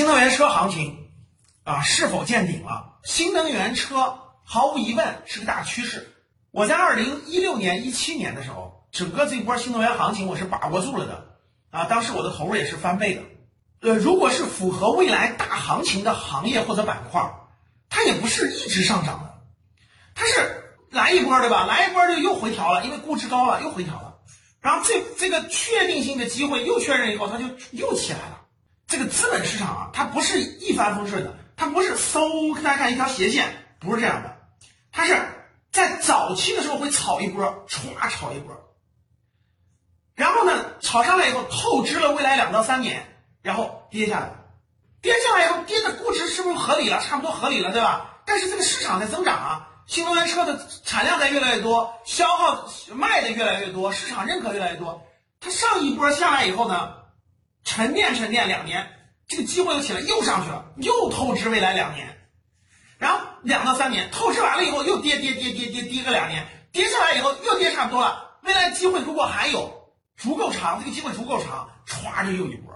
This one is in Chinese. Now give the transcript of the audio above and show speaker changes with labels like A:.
A: 新能源车行情啊是否见顶了？新能源车毫无疑问是个大趋势。我在二零一六年、一七年的时候，整个这波新能源行情我是把握住了的啊，当时我的投入也是翻倍的。呃，如果是符合未来大行情的行业或者板块，它也不是一直上涨的，它是来一波对吧？来一波就又回调了，因为估值高了又回调了，然后这这个确定性的机会又确认以后，它就又起来了。这个资本市场啊，它不是一帆风顺的，它不是嗖，大家看一条斜线，不是这样的，它是在早期的时候会炒一波，歘炒一波，然后呢，炒上来以后透支了未来两到三年，然后跌下来，跌下来以后跌的估值是不是合理了？差不多合理了，对吧？但是这个市场在增长啊，新能源车的产量在越来越多，消耗卖的越来越多，市场认可越来越多，它上一波下来以后呢？沉淀沉淀两年，这个机会又起来，又上去了，又透支未来两年，然后两到三年透支完了以后又跌跌跌跌跌跌个两年，跌下来以后又跌差不多了，未来机会如果还有足够长，这个机会足够长，歘就又一波。